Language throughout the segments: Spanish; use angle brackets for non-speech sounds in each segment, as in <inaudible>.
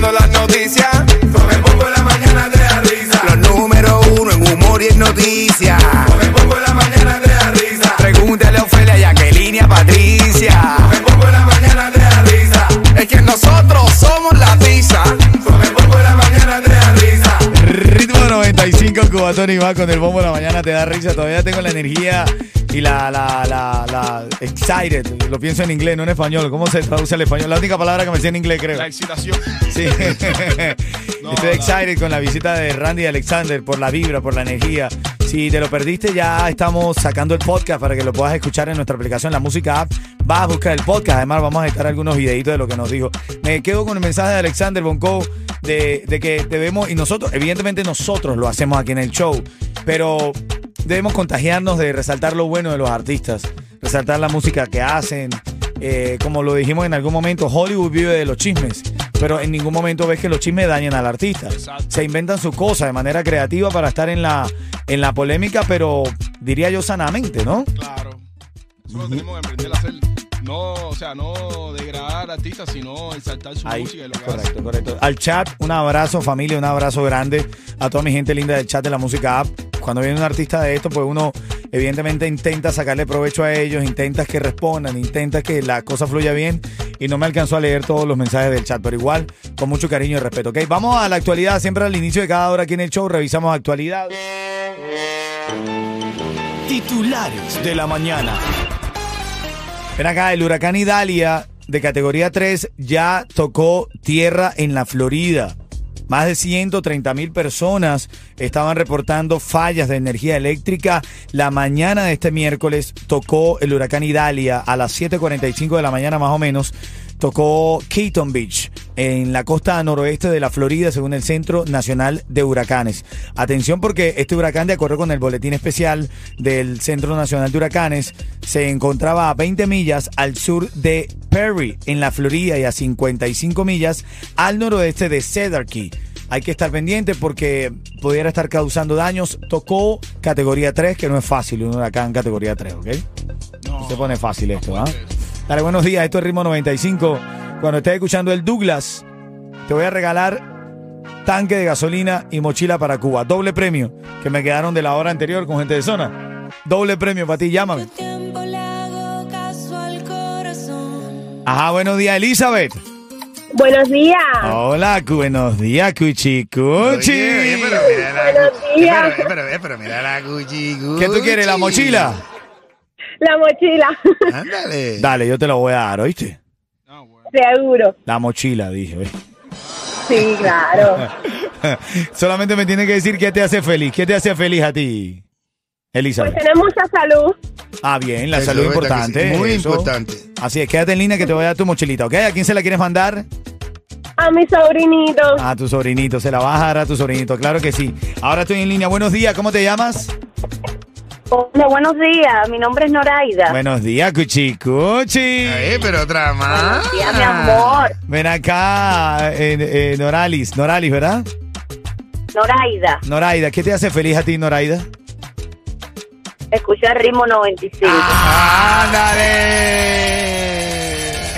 escuchando las noticias. Con el bombo en la mañana te da risa. Los número uno en humor y en noticias. Con el bombo en la mañana te da risa. Pregúntale a Ofelia, Jacqueline y a Patricia. Con el bombo en la mañana te da risa. Es que nosotros somos la tiza. Con el bombo en la mañana te da risa. Ritmo 95 Cubatón y va con el bombo de la mañana te da risa. Todavía tengo la energía y la, la, la, la excited. Lo pienso en inglés, no en español. ¿Cómo se traduce al español? La única palabra que me sé en inglés, creo. La excitación. Sí. <laughs> <laughs> Estoy excited con la visita de Randy y Alexander por la vibra, por la energía. Si te lo perdiste, ya estamos sacando el podcast para que lo puedas escuchar en nuestra aplicación, la música app. Vas a buscar el podcast. Además, vamos a estar algunos videitos de lo que nos dijo. Me quedo con el mensaje de Alexander Bonco de, de que debemos, y nosotros, evidentemente nosotros lo hacemos aquí en el show, pero debemos contagiarnos de resaltar lo bueno de los artistas, resaltar la música que hacen. Eh, como lo dijimos en algún momento, Hollywood vive de los chismes, pero en ningún momento ves que los chismes dañan al artista. Exacto. Se inventan su cosa de manera creativa para estar en la, en la polémica, pero diría yo sanamente, ¿no? Claro. Eso lo tenemos que aprender a hacer. No, o sea, no degradar al artista, sino exaltar su Ahí, música y lo que correcto, hace. correcto. Al chat, un abrazo familia, un abrazo grande a toda mi gente linda del chat de la música app. Cuando viene un artista de esto, pues uno evidentemente intenta sacarle provecho a ellos, intenta que respondan, intenta que la cosa fluya bien y no me alcanzó a leer todos los mensajes del chat, pero igual con mucho cariño y respeto. ¿ok? Vamos a la actualidad, siempre al inicio de cada hora aquí en el show revisamos actualidad. Titulares de la mañana. Ven acá, el huracán Idalia de categoría 3 ya tocó tierra en la Florida. Más de 130 mil personas estaban reportando fallas de energía eléctrica. La mañana de este miércoles tocó el huracán Idalia a las 7.45 de la mañana más o menos. Tocó Keaton Beach en la costa noroeste de la Florida, según el Centro Nacional de Huracanes. Atención porque este huracán, de acuerdo con el boletín especial del Centro Nacional de Huracanes, se encontraba a 20 millas al sur de Perry, en la Florida, y a 55 millas al noroeste de Cedar Key. Hay que estar pendiente porque pudiera estar causando daños. Tocó categoría 3, que no es fácil, un huracán categoría 3, ¿ok? No, Se pone fácil esto, ¿ah? Dale, buenos días, esto es Ritmo 95. Cuando estés escuchando el Douglas, te voy a regalar tanque de gasolina y mochila para Cuba. Doble premio, que me quedaron de la hora anterior con gente de zona. Doble premio para ti, llámame. tiempo le hago caso al corazón. Ajá, buenos días, Elizabeth. Buenos días. Hola, buenos días, Cuchi Cuchi. Oye, oye, pero mira la Buenos días. Pero, pero, pero, pero mira la Gucci, ¿Qué tú quieres, la mochila? La mochila. <laughs> Ándale. Dale, yo te la voy a dar, ¿oíste? Ah. Seguro. La mochila, dije. Sí, claro. <laughs> Solamente me tiene que decir qué te hace feliz. ¿Qué te hace feliz a ti, Pues Elizabeth? tener mucha salud. Ah, bien, la Eso salud es verdad que importante. sí, Muy eso. importante. Así es, quédate en línea que te voy a dar tu mochilita, ¿ok? ¿A quién se la quieres mandar? A mi sobrinito. A tu sobrinito, se la vas a dar a tu sobrinito, claro que sí. Ahora estoy en línea. Buenos días, ¿cómo te llamas? Hola, buenos días. Mi nombre es Noraida. Buenos días, Cuchi Cuchi. Ay, pero otra más. Buenos días, mi amor. Ven acá, eh, eh, Noralis, Noralis, ¿verdad? Noraida. Noraida, ¿qué te hace feliz a ti, Noraida? Escucha el ritmo 95. Ah. ¡Ándale!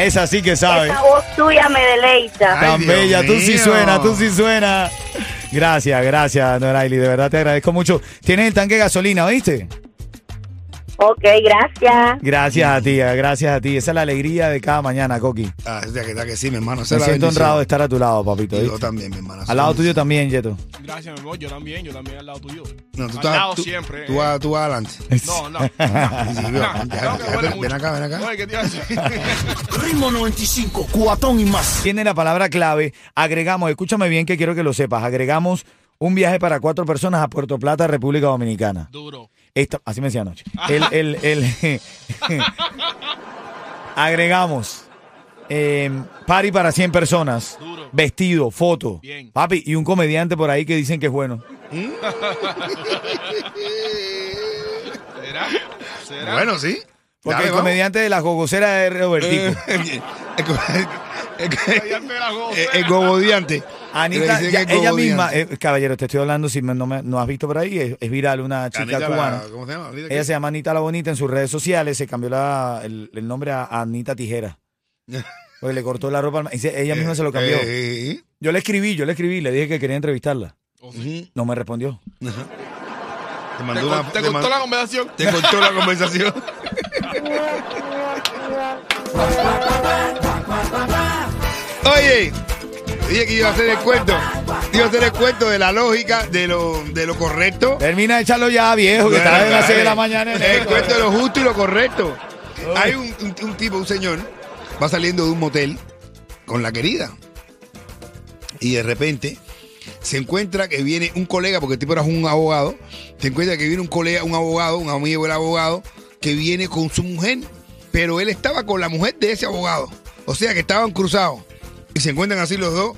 Esa sí que sabe. Esa voz tuya me deleita. Ay, Tan Dios bella, tú sí suena, tú sí suena. Gracias, gracias, Noraili, de verdad te agradezco mucho. Tienes el tanque de gasolina, ¿oíste? Ok, gracias. Gracias a ti, gracias a ti. Esa es la alegría de cada mañana, Coqui. Ah, es de que, de que sí, mi hermano. esa Me siento bendición. honrado de estar a tu lado, papito. Yo ¿viste? también, mi hermano. Al lado tuyo también, Yeto. Gracias, mi amor. Yo también, yo también al lado tuyo. No, tú al estás. lado tú, siempre. Tú eh. vas, tú vas adelante. <laughs> No, no. <laughs> Ven- acá, ven acá. Oye, ¿qué te? <laughs> Ritmo 95, cuatón y más. Tiene la palabra clave. Agregamos, escúchame bien que quiero que lo sepas. Agregamos un viaje para cuatro personas a Puerto Plata, República Dominicana. Duro. Esto, así me decía anoche. El, el, el- <laughs> agregamos eh, party para 100 personas, Duro. vestido, foto, Bien. papi, y un comediante por ahí que dicen que es bueno. ¿Será? ¿Será? Bueno, sí. Porque Dale, el vamos. comediante de la gogocera es Robertico. Eh, <laughs> el el- el- el gobodiante. Anita, ya- ella misma, eh, caballero, te estoy hablando, si me- no, me, no has visto por ahí, es, es viral una chica Anita la- cubana. ¿Cómo se llama? Anita, Ella se llama Anita la Bonita en sus redes sociales, se cambió la- el, el nombre a Anita Tijera. <laughs> Porque le cortó la ropa, al ella misma se lo cambió. Eh, eh, Yo le escribí, yo le escribí, le dije que quería entrevistarla. Oh, sí. No me respondió. Te ¿Te, mandó una- te te contó la conversación? Te contó la conversación. <laughs> Oye, dije que iba a hacer el cuento. Iba a hacer el cuento de la lógica, de lo, de lo correcto. Termina de echarlo ya, viejo, que está de las 6 de la mañana. en El esto. cuento de lo justo y lo correcto. Hay un, un- un tipo, un señor, va saliendo de un motel con la querida. Y de repente se encuentra que viene un colega, porque el tipo era un abogado, se encuentra que viene un colega, un abogado, un amigo del abogado, que viene con su mujer, pero él estaba con la mujer de ese abogado. O sea que estaban cruzados. Y se encuentran así los dos.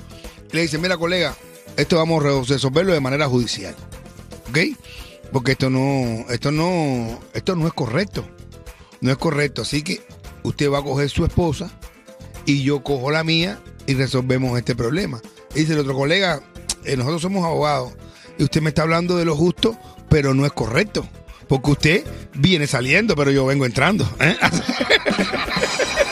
Y le dicen, mira colega, esto vamos a resolverlo de manera judicial. ¿Ok? Porque esto no, esto no, esto no es correcto. No es correcto. Así que usted va a coger su esposa y yo cojo la mía y resolvemos este problema. Y dice el otro colega, eh, nosotros somos abogados y usted me está hablando de lo justo, pero no es correcto. Porque usted viene saliendo, pero yo vengo entrando. ¿eh? <laughs> <laughs>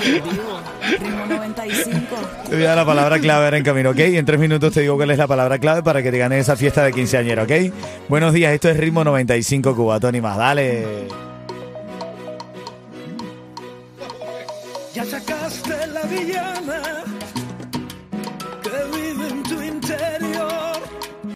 Vivo, ritmo 95. Te voy a dar la palabra clave ahora en camino, ¿ok? En tres minutos te digo cuál es la palabra clave para que te ganes esa fiesta de quinceañera, ¿ok? Buenos días, esto es Ritmo 95 Cubatón y más. Dale. Ya sacaste la villana